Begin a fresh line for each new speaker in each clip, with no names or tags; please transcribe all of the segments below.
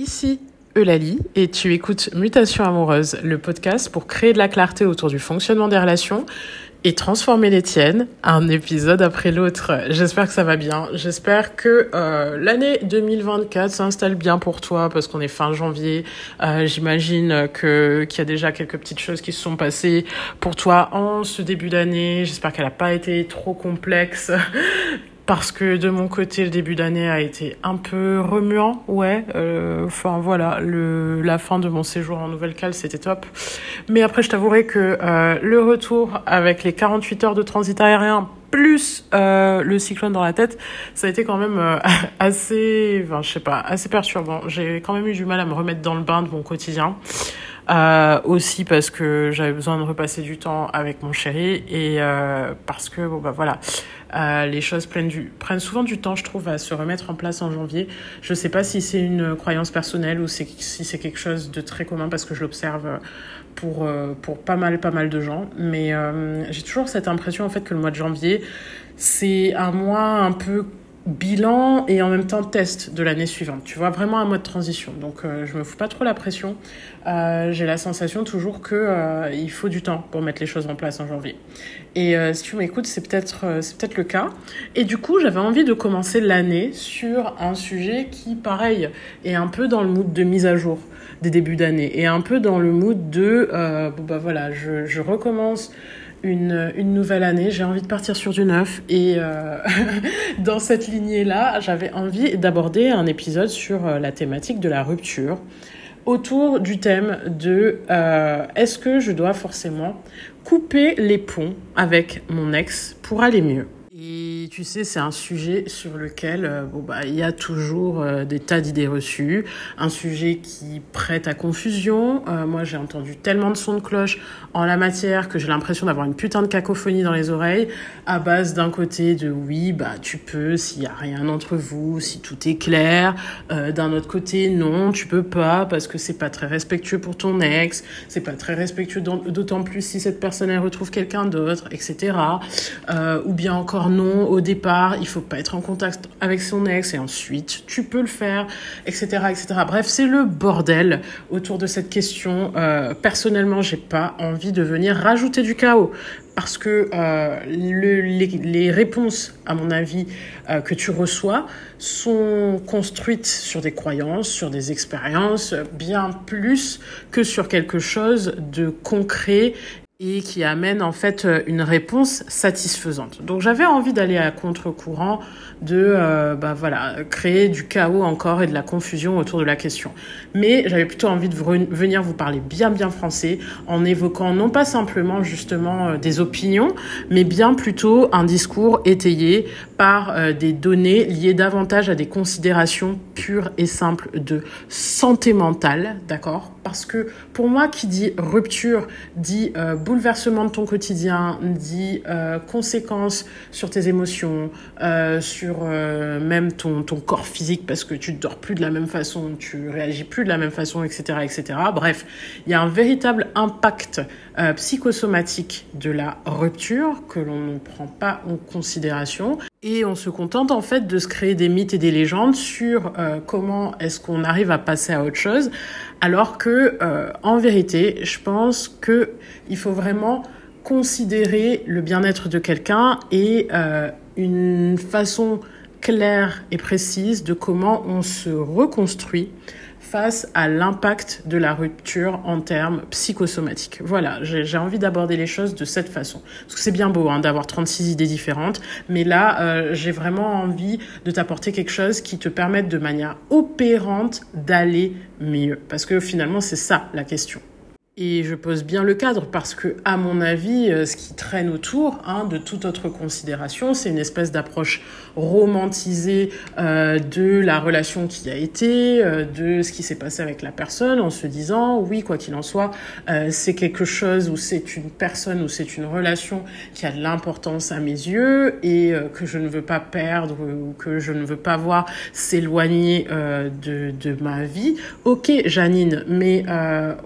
Ici Eulalie et tu écoutes Mutation amoureuse, le podcast pour créer de la clarté autour du fonctionnement des relations et transformer les tiennes un épisode après l'autre. J'espère que ça va bien. J'espère que euh, l'année 2024 s'installe bien pour toi parce qu'on est fin janvier. Euh, J'imagine que qu'il y a déjà quelques petites choses qui se sont passées pour toi en ce début d'année. J'espère qu'elle n'a pas été trop complexe parce que de mon côté, le début d'année a été un peu remuant, ouais. Euh, enfin voilà, le, la fin de mon séjour en Nouvelle-Cale, c'était top. Mais après, je t'avouerai que euh, le retour avec les 48 heures de transit aérien plus euh, le cyclone dans la tête, ça a été quand même euh, assez, enfin, je sais pas, assez perturbant. J'ai quand même eu du mal à me remettre dans le bain de mon quotidien. Euh, aussi parce que j'avais besoin de repasser du temps avec mon chéri et euh, parce que bon bah voilà euh, les choses prennent du prennent souvent du temps je trouve à se remettre en place en janvier. Je sais pas si c'est une croyance personnelle ou si c'est quelque chose de très commun parce que je l'observe pour pour pas mal pas mal de gens. Mais j'ai toujours cette impression en fait que le mois de janvier c'est un mois un peu bilan et en même temps test de l'année suivante. Tu vois, vraiment un mode transition. Donc, euh, je me fous pas trop la pression. Euh, J'ai la sensation toujours que euh, il faut du temps pour mettre les choses en place en janvier. Et euh, si tu m'écoutes, c'est peut-être euh, c'est peut-être le cas. Et du coup, j'avais envie de commencer l'année sur un sujet qui, pareil, est un peu dans le mood de mise à jour des débuts d'année et un peu dans le mood de bon bah voilà, je, je recommence une, nouvelle année, j'ai envie de partir sur du neuf et euh, dans cette lignée-là, j'avais envie d'aborder un épisode sur euh, la thématique de la rupture autour du thème de euh, est-ce que je dois forcément couper les ponts avec mon ex pour aller mieux? Tu sais, c'est un sujet sur lequel euh, bon bah il y a toujours euh, des tas d'idées reçues, un sujet qui prête à confusion. Euh, moi, j'ai entendu tellement de sons de cloche en la matière que j'ai l'impression d'avoir une putain de cacophonie dans les oreilles à base d'un côté de oui, bah tu peux s'il y a rien entre vous, si tout est clair, d'un autre côté non, tu peux pas parce que c'est pas très respectueux pour ton ex, c'est pas très respectueux d'autant plus si cette personne elle retrouve quelqu'un d'autre, etc. ou bien encore non au départ, il faut pas être en contact avec son ex et ensuite tu peux le faire, etc., etc. Bref, c'est le bordel autour de cette question. Euh, personnellement, j'ai pas envie de venir rajouter du chaos parce que euh, le, les, réponses, à mon avis, euh, que tu reçois sont construites sur des croyances, sur des expériences, bien plus que sur quelque chose de concret et qui amène en fait euh, une réponse satisfaisante. Donc j'avais envie d'aller à contre-courant de euh, bah voilà créer du chaos encore et de la confusion autour de la question. Mais j'avais plutôt envie de venir vous parler bien bien français en évoquant non pas simplement justement euh, des opinions, mais bien plutôt un discours étayé par euh, des données liées davantage à des considérations pures et simples de santé mentale, d'accord? Parce que pour moi qui dit rupture dit bouleversement de ton quotidien, dit euh, conséquences sur tes émotions, euh, sur euh, même ton, ton corps physique parce que tu dors plus de la même façon, tu réagis plus de la même façon, etc. etc. Bref, il y a un véritable impact psychosomatique de la rupture que l'on ne prend pas en considération et on se contente en fait de se créer des mythes et des légendes sur euh, comment est-ce qu'on arrive à passer à autre chose, alors que euh, en vérité, je pense que il faut vraiment considérer le bien-être de quelqu'un et euh, une façon claire et précise de comment on se reconstruit face à l'impact de la rupture en termes psychosomatiques. Voilà, j'ai envie d'aborder les choses de cette façon. Parce que c'est bien beau hein, d'avoir 36 idées différentes, mais là, euh, j'ai vraiment envie de t'apporter quelque chose qui te permette de manière opérante d'aller mieux. Parce que finalement, c'est ça la question. Et je pose bien le cadre parce que, à mon avis, euh, ce qui traîne autour hein, de toute autre considération, c'est une espèce d'approche romantisée euh, de la relation qui a été, euh, de ce qui s'est passé avec la personne, en se disant, oui, quoi qu'il en soit, euh, c'est quelque chose ou c'est une personne ou c'est une relation qui a de l'importance à mes yeux et euh, que je ne veux pas perdre ou que je ne veux pas voir s'éloigner euh, de, de ma vie. Ok, Janine, mais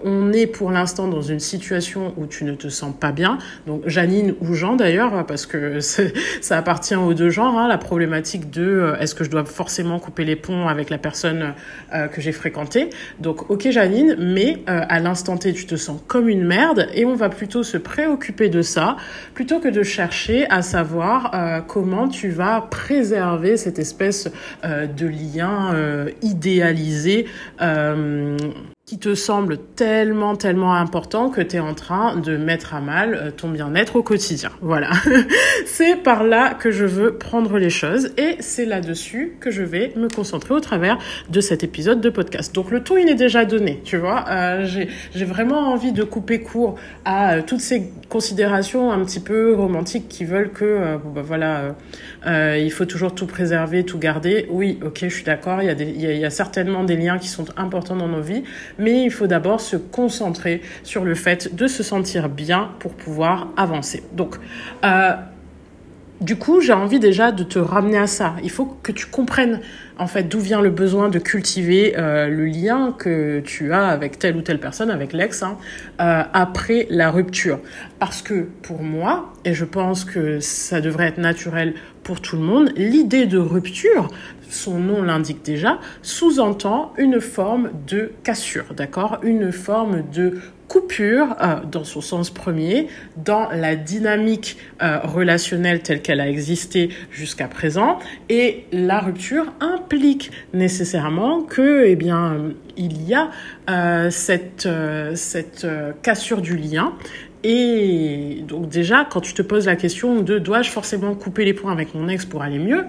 on est pour l'instant l'instant dans une situation où tu ne te sens pas bien, donc Janine ou Jean d'ailleurs, parce que ça appartient aux deux genres, hein, la problématique de euh, est-ce que je dois forcément couper les ponts avec la personne euh, que j'ai fréquentée. Donc ok Janine, mais euh, à l'instant T tu te sens comme une merde et on va plutôt se préoccuper de ça plutôt que de chercher à savoir comment tu vas préserver cette espèce de lien idéalisé qui te semble tellement, tellement important que tu es en train de mettre à mal euh, ton bien-être au quotidien. Voilà. c'est par là que je veux prendre les choses et c'est là-dessus que je vais me concentrer au travers de cet épisode de podcast. Donc le ton, il est déjà donné, tu vois. Euh, j'ai vraiment envie de couper court à euh, toutes ces considérations un petit peu romantiques qui veulent que, bah, voilà, il faut toujours tout préserver, tout garder. Oui, ok, je suis d'accord, il, y il y a certainement des liens qui sont importants dans nos vies, mais il faut d'abord se concentrer sur le fait de se sentir bien pour pouvoir avancer. Donc, euh, du coup, j'ai envie déjà de te ramener à ça. Il faut que tu comprennes en fait d'où vient le besoin de cultiver euh, le lien que tu as avec telle ou telle personne, avec l'ex, hein, euh, après la rupture. Parce que pour moi, et je pense que ça devrait être naturel pour tout le monde, l'idée de rupture, son nom l'indique déjà, sous-entend une forme de cassure, d'accord? Une forme de coupure euh, dans son sens premier, dans la dynamique euh, relationnelle telle qu'elle a existé jusqu'à présent. Et la rupture implique nécessairement que, eh bien, il y a euh, cette, cette cassure du lien et donc déjà, quand tu te poses la question de dois-je forcément couper les points avec mon ex pour aller mieux,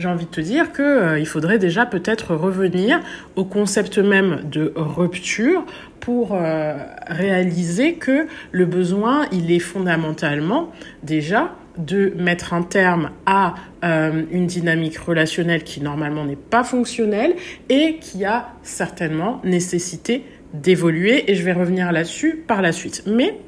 j'ai envie de te dire que il faudrait déjà peut-être revenir au concept même de rupture pour euh, réaliser que le besoin, il est fondamentalement déjà de mettre un terme à euh, une dynamique relationnelle qui normalement n'est pas fonctionnelle et qui a certainement nécessité d'évoluer et je vais revenir là-dessus par la suite. Mais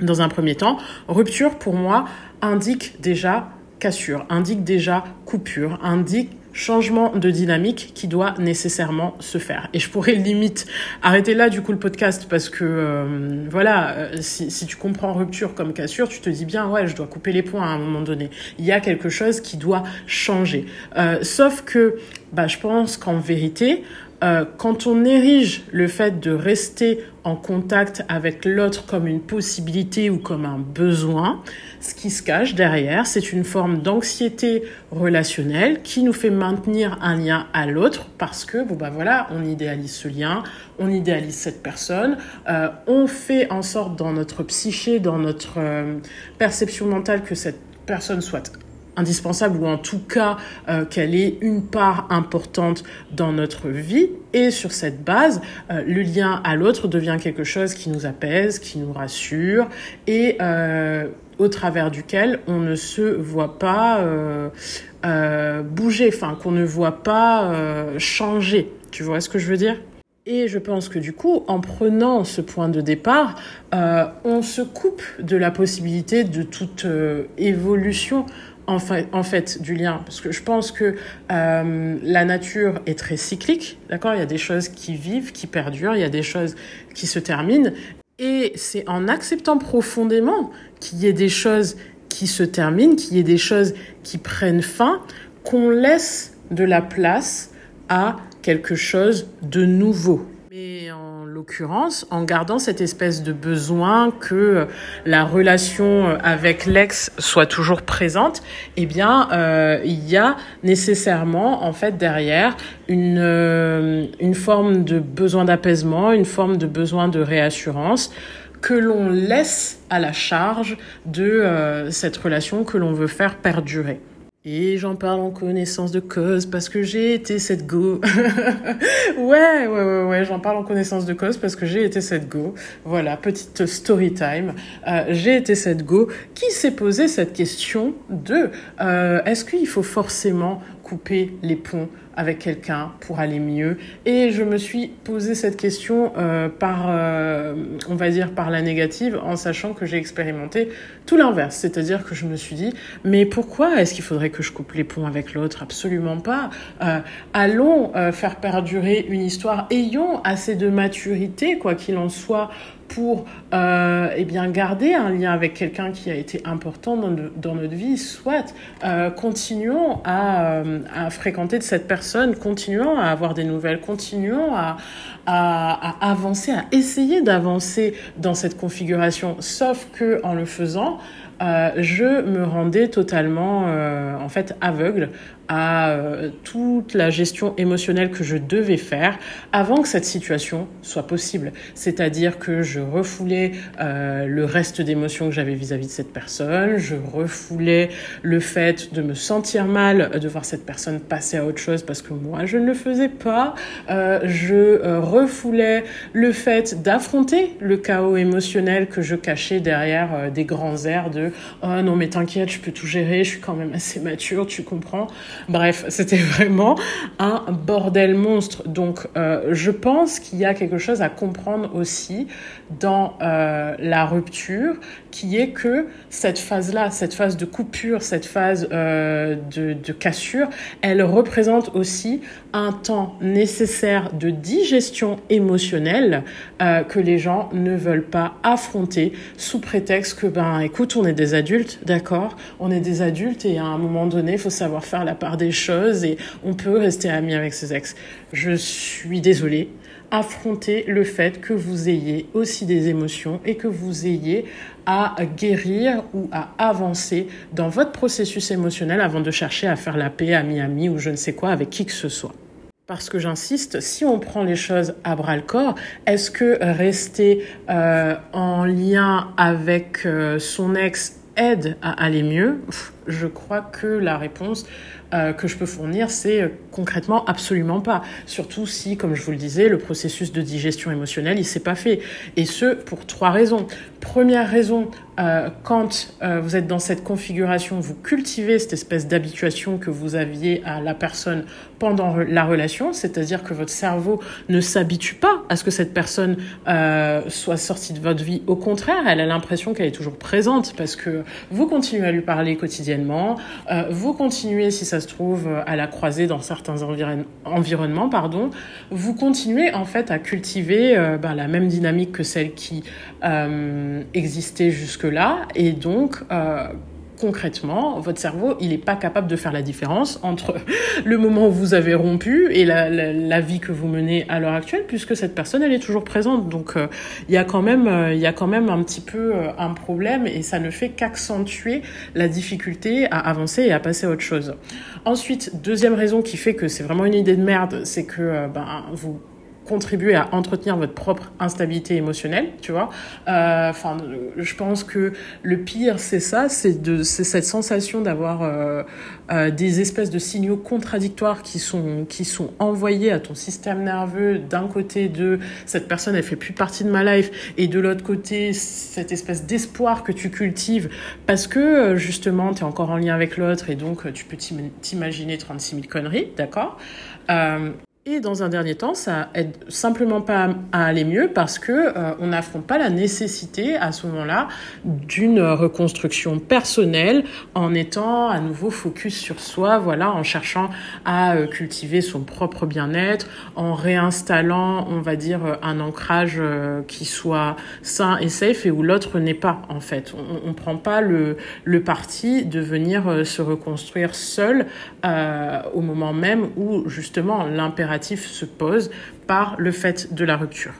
dans un premier temps, rupture pour moi indique déjà cassure, indique déjà coupure, indique changement de dynamique qui doit nécessairement se faire. Et je pourrais limite arrêter là du coup le podcast parce que euh, voilà, euh, si, si, tu comprends rupture comme cassure, tu te dis bien ouais, je dois couper les points à un moment donné. Il y a quelque chose qui doit changer. Euh, sauf que bah, je pense qu'en vérité, euh, quand on érige le fait de rester en contact avec l'autre comme une possibilité ou comme un besoin, ce qui se cache derrière, c'est une forme d'anxiété relationnelle qui nous fait maintenir un lien à l'autre parce que, bon bah voilà, on idéalise ce lien, on idéalise cette personne, euh, on fait en sorte dans notre psyché, dans notre euh, perception mentale que cette personne soit indispensable ou en tout cas euh, qu'elle ait une part importante dans notre vie. Et sur cette base, euh, le lien à l'autre devient quelque chose qui nous apaise, qui nous rassure et euh, au travers duquel on ne se voit pas bouger, enfin qu'on ne voit pas changer. Tu vois ce que je veux dire? Et je pense que du coup, en prenant ce point de départ, on se coupe de la possibilité de toute évolution en fait, du lien. Parce que je pense que euh, la nature est très cyclique, d'accord? Il y a des choses qui vivent, qui perdurent, il y a des choses qui se terminent. Et c'est en acceptant profondément qu'il y ait des choses qui se terminent, qu'il y ait des choses qui prennent fin, qu'on laisse de la place à quelque chose de nouveau. En gardant cette espèce de besoin que la relation avec l'ex soit toujours présente, eh bien, euh, il y a nécessairement, en fait, derrière une, euh, forme de besoin d'apaisement, une forme de besoin de réassurance que l'on laisse à la charge de euh, cette relation que l'on veut faire perdurer. Et j'en parle en connaissance de cause parce que j'ai été cette go. ouais, ouais, ouais, ouais, j'en parle en connaissance de cause parce que j'ai été cette go. Voilà, petite story time. Euh, j'ai été cette go qui s'est posé cette question de euh, est-ce qu'il faut forcément couper les ponts avec quelqu'un pour aller mieux Et je me suis posé cette question euh, par, euh, on va dire, par la négative, en sachant que j'ai expérimenté tout l'inverse. C'est-à-dire que je me suis dit, mais pourquoi est-ce qu'il faudrait que je coupe les ponts avec l'autre? Absolument pas. Euh, allons faire perdurer une histoire, ayons assez de maturité, quoi qu'il en soit, pour euh, eh garder un lien avec quelqu'un qui a été important dans, notre vie, soit euh, continuons à, euh, à, fréquenter de cette personne, continuons à avoir des nouvelles, continuons à, avancer, à essayer d'avancer dans cette configuration, sauf que en le faisant, je me rendais totalement aveugle à euh, toute la gestion émotionnelle que je devais faire avant que cette situation soit possible. C'est-à-dire que je refoulais le reste d'émotions que j'avais vis-à-vis de cette personne, je refoulais le fait de me sentir mal de voir cette personne passer à autre chose parce que moi je ne le faisais pas, je refoulais le fait d'affronter le chaos émotionnel que je cachais derrière des grands airs de oh non mais t'inquiète, je peux tout gérer, je suis quand même assez mature, tu comprends. Bref, c'était vraiment un bordel monstre. Donc euh, je pense qu'il y a quelque chose à comprendre aussi dans euh, la rupture, qui est que cette phase-là, cette phase de coupure, cette phase euh, de, cassure, elle représente aussi un temps nécessaire de digestion émotionnelle que les gens ne veulent pas affronter sous prétexte que ben écoute on est des adultes d'accord? On est des adultes et à un moment donné il faut savoir faire la part des choses et on peut rester amis avec ses ex. Je suis désolée. Affronter le fait que vous ayez aussi des émotions et que vous ayez à guérir ou à avancer dans votre processus émotionnel avant de chercher à faire la paix à Miami ou je ne sais quoi avec qui que ce soit. Parce que j'insiste, si on prend les choses à bras le corps, est-ce que rester euh, en lien avec euh, son ex aide à aller mieux? Je crois que la réponse euh, que je peux fournir, c'est euh, concrètement absolument pas. Surtout si, comme je vous le disais, le processus de digestion émotionnelle, il s'est pas fait. Et ce, pour trois raisons. Première raison, euh, quand euh, vous êtes dans cette configuration, vous cultivez cette espèce d'habituation que vous aviez à la personne pendant la relation, c'est-à-dire que votre cerveau ne s'habitue pas à ce que cette personne euh, soit sortie de votre vie. Au contraire, elle a l'impression qu'elle est toujours présente parce que vous continuez à lui parler quotidiennement, vous continuez, si ça se trouve, à la croiser dans certains environ environnements, pardon, vous continuez en fait à cultiver ben, la même dynamique que celle qui existait jusque-là, et donc euh, concrètement, votre cerveau, il n'est pas capable de faire la différence entre le moment où vous avez rompu et la, la, vie que vous menez à l'heure actuelle, puisque cette personne, elle est toujours présente. Donc, euh, il y a quand même, euh, y a quand même un petit peu euh, un problème et ça ne fait qu'accentuer la difficulté à avancer et à passer à autre chose. Ensuite, deuxième raison qui fait que c'est vraiment une idée de merde, c'est que ben, vous contribuer à entretenir votre propre instabilité émotionnelle, tu vois. Enfin, euh, je pense que le pire, c'est ça, c'est de, c'est cette sensation d'avoir euh, euh, des espèces de signaux contradictoires qui sont qui sont envoyés à ton système nerveux. D'un côté, de cette personne, elle fait plus partie de ma life, et de l'autre côté, cette espèce d'espoir que tu cultives parce que justement, tu es encore en lien avec l'autre et donc tu peux t'imaginer 36 000 conneries, d'accord? Et dans un dernier temps, ça aide simplement pas à aller mieux parce que euh, on n'affronte pas la nécessité à ce moment-là d'une reconstruction personnelle en étant à nouveau focus sur soi, voilà, en cherchant à euh, cultiver son propre bien-être, en réinstallant, on va dire, euh, un ancrage qui soit sain et safe et où l'autre n'est pas en fait. On, on prend pas le parti de venir se reconstruire seul au moment même où justement l'impératif se pose par le fait de la rupture.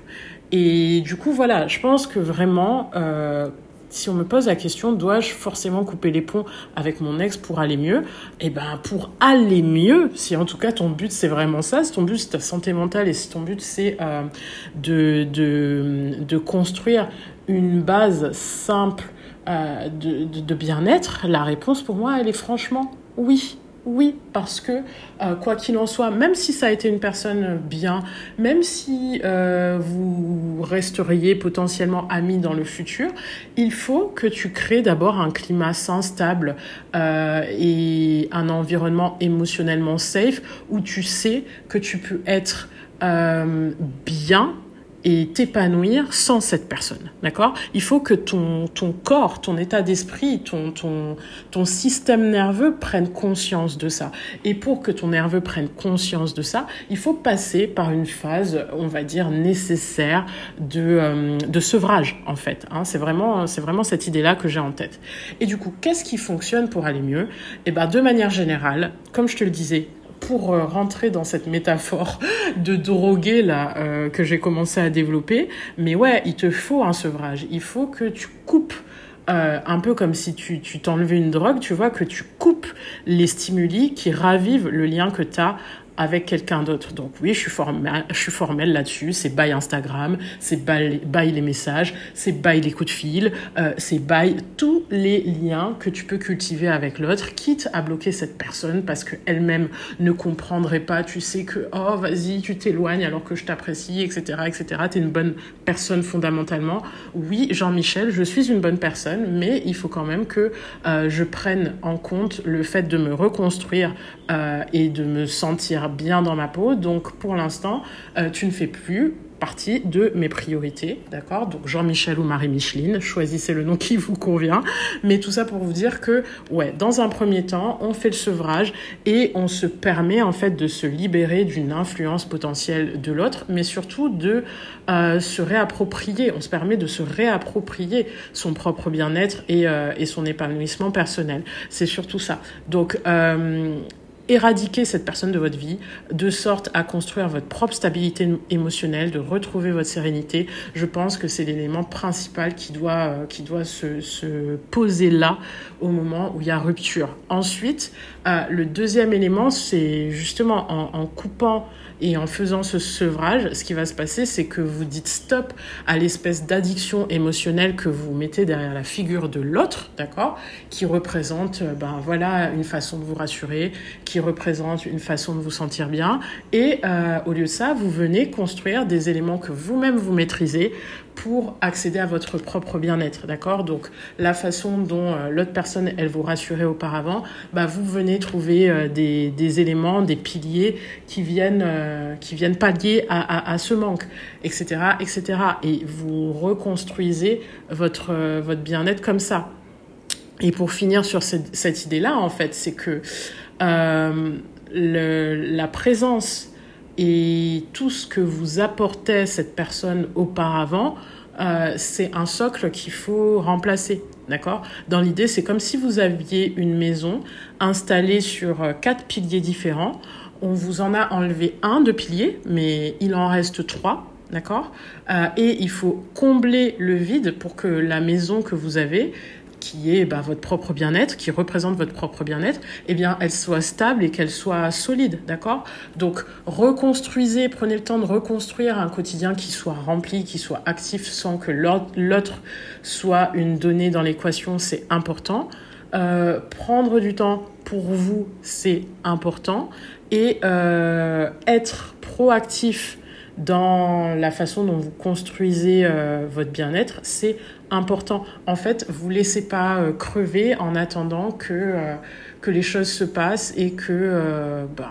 Et du coup, voilà, je pense que vraiment, euh, si on me pose la question, dois-je forcément couper les ponts avec mon ex pour aller mieux? Eh ben, pour aller mieux, si en tout cas ton but c'est vraiment ça, si ton but c'est ta santé mentale et si ton but c'est euh, de, de, de construire une base simple euh, de, de, de bien-être, la réponse pour moi, elle est franchement oui Oui, parce que euh, quoi qu'il en soit, même si ça a été une personne bien, même si euh, vous resteriez potentiellement amis dans le futur, il faut que tu crées d'abord un climat sain, stable euh, et un environnement émotionnellement safe où tu sais que tu peux être bien et t'épanouir sans cette personne, d'accord? Il faut que ton, ton corps, ton état d'esprit, ton, ton, ton système nerveux prenne conscience de ça. Et pour que ton nerveux prenne conscience de ça, il faut passer par une phase, on va dire, nécessaire de, euh, de sevrage, en fait. Hein. c'est vraiment, c'est vraiment cette idée-là que j'ai en tête. Et du coup, qu'est-ce qui fonctionne pour aller mieux? Eh ben, de manière générale, comme je te le disais, pour euh, rentrer dans cette métaphore de droguer là euh, que j'ai commencé à développer, mais ouais, il te faut un sevrage. Il faut que tu coupes euh, un peu comme si tu t'enlevais une drogue, tu vois, que tu coupes les stimuli qui ravivent le lien que tu as avec quelqu'un d'autre. Donc oui, je suis formelle, là-dessus. C'est by Instagram, c'est by, les messages, c'est by les coups de fil, euh, c'est by tous les liens que tu peux cultiver avec l'autre, quitte à bloquer cette personne parce qu'elle-même ne comprendrait pas. Tu sais que, oh, vas-y, tu t'éloignes alors que je t'apprécie, etc., etc. Tu es une bonne personne fondamentalement. Oui, Jean-Michel, je suis une bonne personne, mais il faut quand même que euh, je prenne en compte le fait de me reconstruire euh, et de me sentir bien dans ma peau. Donc pour l'instant, euh, tu ne fais plus partie de mes priorités, d'accord? Donc Jean-Michel ou Marie-Micheline, choisissez le nom qui vous convient. Mais tout ça pour vous dire que, ouais, dans un premier temps, on fait le sevrage et on se permet en fait de se libérer d'une influence potentielle de l'autre, mais surtout de euh, se réapproprier. On se permet de se réapproprier son propre bien-être et, et son épanouissement personnel. C'est surtout ça. Donc éradiquer cette personne de votre vie de sorte à construire votre propre stabilité émotionnelle, de retrouver votre sérénité. Je pense que c'est l'élément principal qui doit, euh, qui doit se, se, poser là au moment où il y a rupture. Ensuite, euh, le deuxième élément, c'est justement en, en coupant et en faisant ce sevrage, ce qui va se passer, c'est que vous dites stop à l'espèce d'addiction émotionnelle que vous mettez derrière la figure de l'autre, d'accord Qui représente, euh, ben voilà, une façon de vous rassurer, qui représente une façon de vous sentir bien. Et euh, au lieu de ça, vous venez construire des éléments que vous-même vous maîtrisez pour accéder à votre propre bien-être, d'accord? Donc la façon dont euh, l'autre personne, elle vous rassurait auparavant, bah, vous venez trouver euh, des, des, éléments, des piliers qui viennent, euh, qui viennent pallier à, à, à, ce manque, etc., etc. Et vous reconstruisez votre, votre bien-être comme ça. Et pour finir sur cette, cette idée-là, en fait, c'est que le, la présence et tout ce que vous apportait cette personne auparavant, euh, c'est un socle qu'il faut remplacer. D'accord? Dans l'idée, c'est comme si vous aviez une maison installée sur euh, quatre piliers différents. On vous en a enlevé un de pilier, mais il en reste trois. D'accord? Euh, Et il faut combler le vide pour que la maison que vous avez qui est bah, votre propre bien-être, qui représente votre propre bien-être, eh bien, elle soit stable et qu'elle soit solide, d'accord? Donc, reconstruisez, prenez le temps de reconstruire un quotidien qui soit rempli, qui soit actif, sans que l'autre soit une donnée dans l'équation, c'est important. Euh, prendre du temps pour vous, c'est important. Et euh, être proactif dans la façon dont vous construisez euh, votre bien-être, c'est important. En fait, vous laissez pas euh, crever en attendant que euh, que les choses se passent et que ben,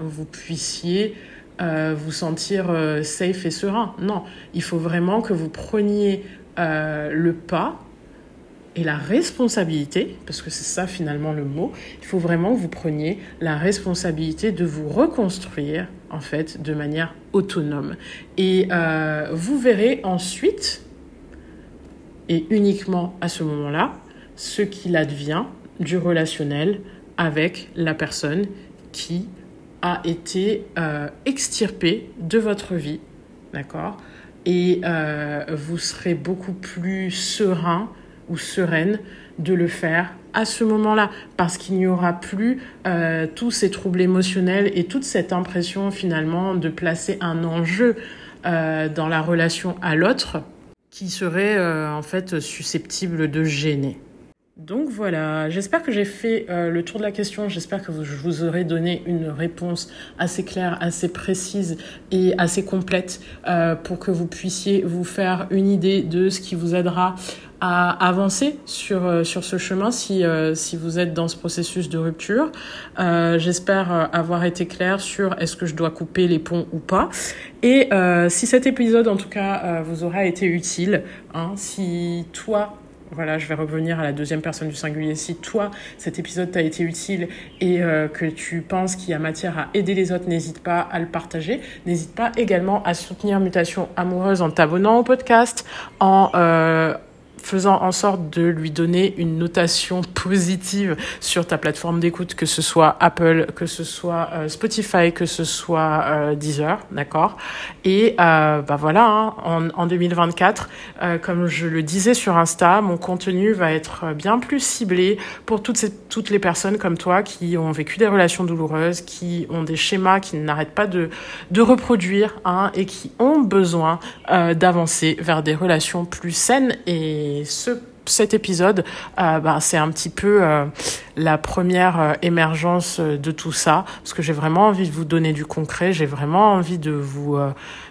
vous puissiez vous sentir safe et serein. Non, il faut vraiment que vous preniez le pas et la responsabilité, parce que c'est ça finalement le mot, il faut vraiment que vous preniez la responsabilité de vous reconstruire en fait de manière autonome. Et euh, vous verrez ensuite, et uniquement à ce moment-là, ce qu'il advient du relationnel avec la personne qui a été euh, extirpée de votre vie, d'accord? Et euh, vous serez beaucoup plus serein ou sereine de le faire à ce moment-là, parce qu'il n'y aura plus euh, tous ces troubles émotionnels et toute cette impression finalement de placer un enjeu dans la relation à l'autre qui serait euh, en fait susceptible de gêner. Donc voilà, j'espère que j'ai fait euh, le tour de la question, j'espère que je vous aurai donné une réponse assez claire, assez précise et assez complète euh, pour que vous puissiez vous faire une idée de ce qui vous aidera avancer sur, euh, sur ce chemin si, si vous êtes dans ce processus de rupture. j'espère avoir été claire sur est-ce que je dois couper les ponts ou pas. Et si cet épisode en tout cas vous aura été utile, hein, si toi voilà, je vais revenir à la deuxième personne du singulier. Si toi, cet épisode t'a été utile et euh, que tu penses qu'il y a matière à aider les autres, n'hésite pas à le partager. N'hésite pas également à soutenir Mutation Amoureuse en t'abonnant au podcast, en euh, faisant en sorte de lui donner une notation positive sur ta plateforme d'écoute, que ce soit Apple, que ce soit euh, Spotify, que ce soit euh, Deezer, d'accord? Et euh, bah voilà, hein, en, en, 2024, euh, comme je le disais sur Insta, mon contenu va être bien plus ciblé pour toutes, ces, toutes les personnes comme toi qui ont vécu des relations douloureuses, qui ont des schémas qui n'arrêtent pas de, de reproduire hein, et qui ont besoin d'avancer vers des relations plus saines et et ce, cet épisode, bah, c'est un petit peu euh, la première euh, émergence de tout ça, parce que j'ai vraiment envie de vous donner du concret, j'ai vraiment envie de vous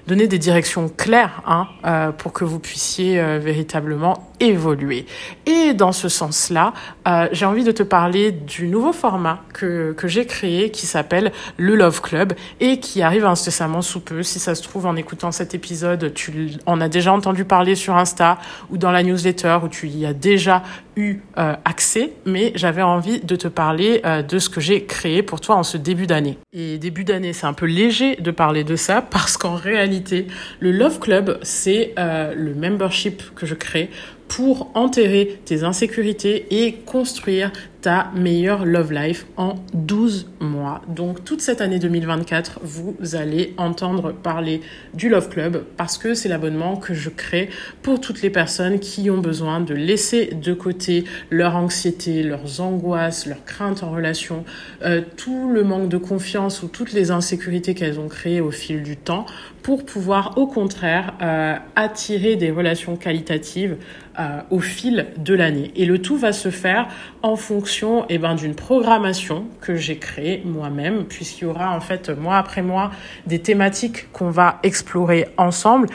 donner des directions claires hein, euh, pour que vous puissiez euh, véritablement évoluer. Et dans ce sens-là, euh, j'ai envie de te parler du nouveau format que, que j'ai créé qui s'appelle le Love Club et qui arrive incessamment sous peu. Si ça se trouve, en écoutant cet épisode, tu en as déjà entendu parler sur Insta ou dans la newsletter où tu y as déjà eu euh, accès, mais j'avais envie de te parler euh, de ce que j'ai créé pour toi en ce début d'année. Et début d'année, c'est un peu léger de parler de ça parce qu'en réalité, le Love Club, c'est euh, le membership que je crée pour enterrer tes insécurités et construire ta meilleure love life en 12 mois. Donc toute cette année 2024, vous allez entendre parler du Love Club parce que c'est l'abonnement que je crée pour toutes les personnes qui ont besoin de laisser de côté leur anxiété, leurs angoisses, leurs craintes en relation, euh, tout le manque de confiance ou toutes les insécurités qu'elles ont créées au fil du temps pour pouvoir au contraire euh, attirer des relations qualitatives euh, au fil de l'année. Et le tout va se faire en fonction eh ben, d'une programmation que j'ai créée moi-même, puisqu'il y aura en fait mois après mois des thématiques qu'on va explorer ensemble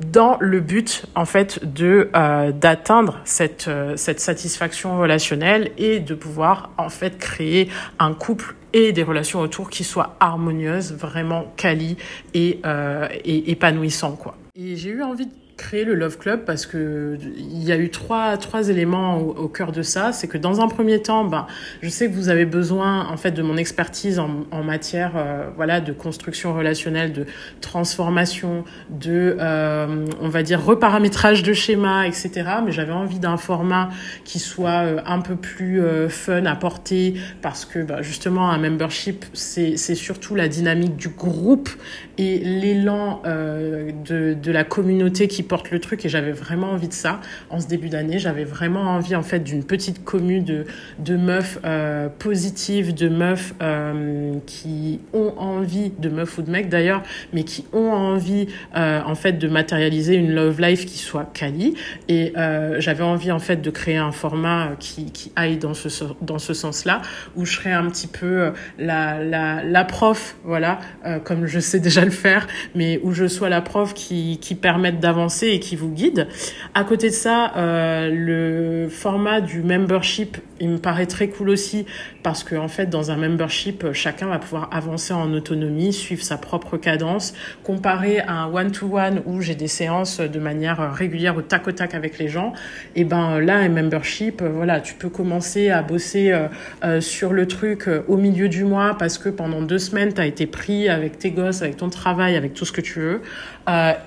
dans le but en fait de euh, d'atteindre cette euh, cette satisfaction relationnelle et de pouvoir en fait créer un couple et des relations autour qui soient harmonieuses, vraiment quali et, euh, et épanouissant quoi. Et j'ai eu envie de créer le Love Club parce que il y a eu trois trois éléments au, cœur de ça. C'est que dans un premier temps, ben, je sais que vous avez besoin en fait de mon expertise en, en matière euh, voilà de construction relationnelle, de transformation, de euh, on va dire reparamétrage de schéma, etc. Mais j'avais envie d'un format qui soit euh, un peu plus fun à porter parce que ben, justement un membership c'est c'est surtout la dynamique du groupe et l'élan de de la communauté qui porte le truc et j'avais vraiment envie de ça en ce début d'année. J'avais vraiment envie en fait d'une petite commune de, de meufs euh, positives, de meufs euh, qui ont envie, de meufs ou de mecs d'ailleurs, mais qui ont envie euh, en fait de matérialiser une love life qui soit quali. Et j'avais envie en fait de créer un format qui, qui aille dans ce, dans ce sens-là, où je serais un petit peu la, la, la prof, voilà, comme je sais déjà le faire, mais où je sois la prof qui, qui permette d'avancer et qui vous guide. À côté de ça, euh, le format du membership, il me paraît très cool aussi parce que en fait, dans un membership, chacun va pouvoir avancer en autonomie, suivre sa propre cadence, comparé à un one-to-one où j'ai des séances de manière régulière au tac au tac avec les gens. Et ben là, un membership, voilà, tu peux commencer à bosser euh, euh, sur le truc au milieu du mois parce que pendant deux semaines, tu as été pris avec tes gosses, avec ton travail, avec tout ce que tu veux.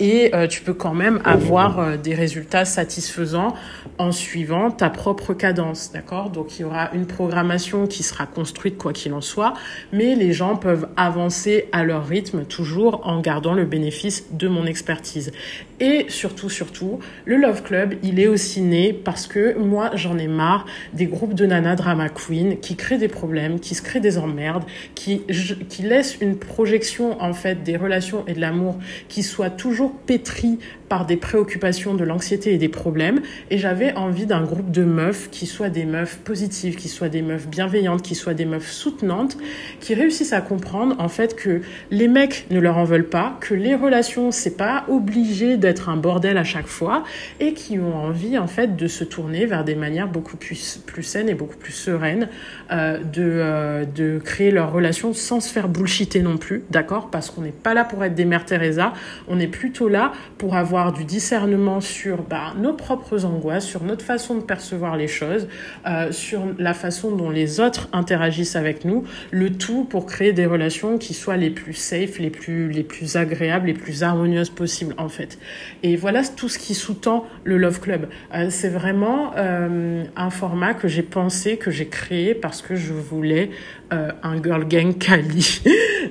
et tu peux quand même avoir euh, des résultats satisfaisants en suivant ta propre cadence, d'accord? Donc il y aura une programmation qui sera construite quoi qu'il en soit, mais les gens peuvent avancer à leur rythme toujours en gardant le bénéfice de mon expertise. Et surtout, surtout, le Love Club, il est aussi né parce que moi, j'en ai marre des groupes de nana drama queen qui créent des problèmes, qui se créent des emmerdes, qui, qui laissent une projection, en fait, des relations et de l'amour qui soit toujours pétrie par des préoccupations, de l'anxiété et des problèmes. Et j'avais envie d'un groupe de meufs qui soient des meufs positives, qui soient des meufs bienveillantes, qui soient des meufs soutenantes, qui réussissent à comprendre en fait que les mecs ne leur en veulent pas, que les relations c'est pas obligé d'être un bordel à chaque fois, et qui ont envie en fait de se tourner vers des manières beaucoup plus plus saines et beaucoup plus sereines euh, de euh, de créer leurs relations sans se faire bullshiter non plus, d'accord? Parce qu'on n'est pas là pour être des mères Teresa, on est plutôt là pour avoir du discernement sur bah, nos propres angoisses, sur notre façon de percevoir les choses, euh, sur la façon dont les autres interagissent avec nous, le tout pour créer des relations qui soient les plus safe, les plus, les plus agréables, les plus harmonieuses possibles en fait. Et voilà tout ce qui sous-tend le Love Club. Euh, c'est vraiment euh, un format que j'ai pensé, que j'ai créé parce que je voulais euh, un girl gang Kali.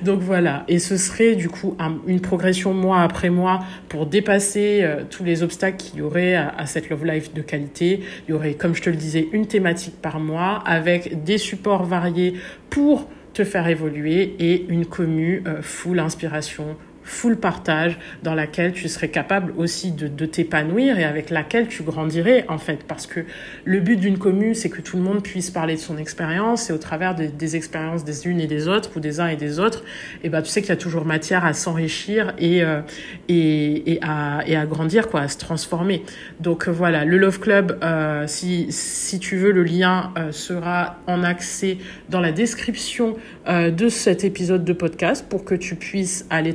Donc voilà, et ce serait du coup une progression mois après mois pour dépasser tous les obstacles qu'il y aurait à, cette love life de qualité. Il y aurait, comme je te le disais, une thématique par mois avec des supports variés pour te faire évoluer et une commu full inspiration, full partage dans laquelle tu serais capable aussi de, de t'épanouir et avec laquelle tu grandirais en fait. Parce que le but d'une commune c'est que tout le monde puisse parler de son expérience et au travers des expériences des unes et des autres ou des uns et des autres et ben tu sais qu'il y a toujours matière à s'enrichir et, euh, et, et, à, et à grandir quoi à se transformer. Donc euh, voilà le Love Club euh, si, si tu veux le lien sera en accès dans la description de cet épisode de podcast pour que tu puisses aller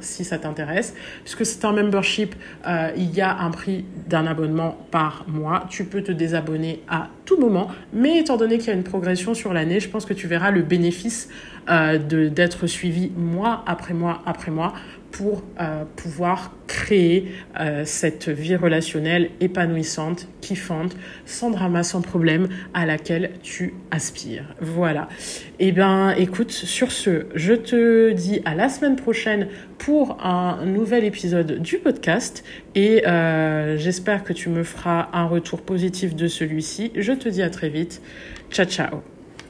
si ça t'intéresse. Puisque c'est un membership, euh, il y a un prix d'un abonnement par mois. Tu peux te désabonner à tout moment. Mais étant donné qu'il y a une progression sur l'année, je pense que tu verras le bénéfice euh, d'être suivi mois après mois après mois pour euh, pouvoir créer euh, cette vie relationnelle épanouissante, kiffante, sans drama, sans problème, à laquelle tu aspires. Voilà. Eh bien, écoute, sur ce, je te dis à la semaine prochaine pour un nouvel épisode du podcast et euh, j'espère que tu me feras un retour positif de celui-ci. Je te dis à très vite. Ciao, ciao.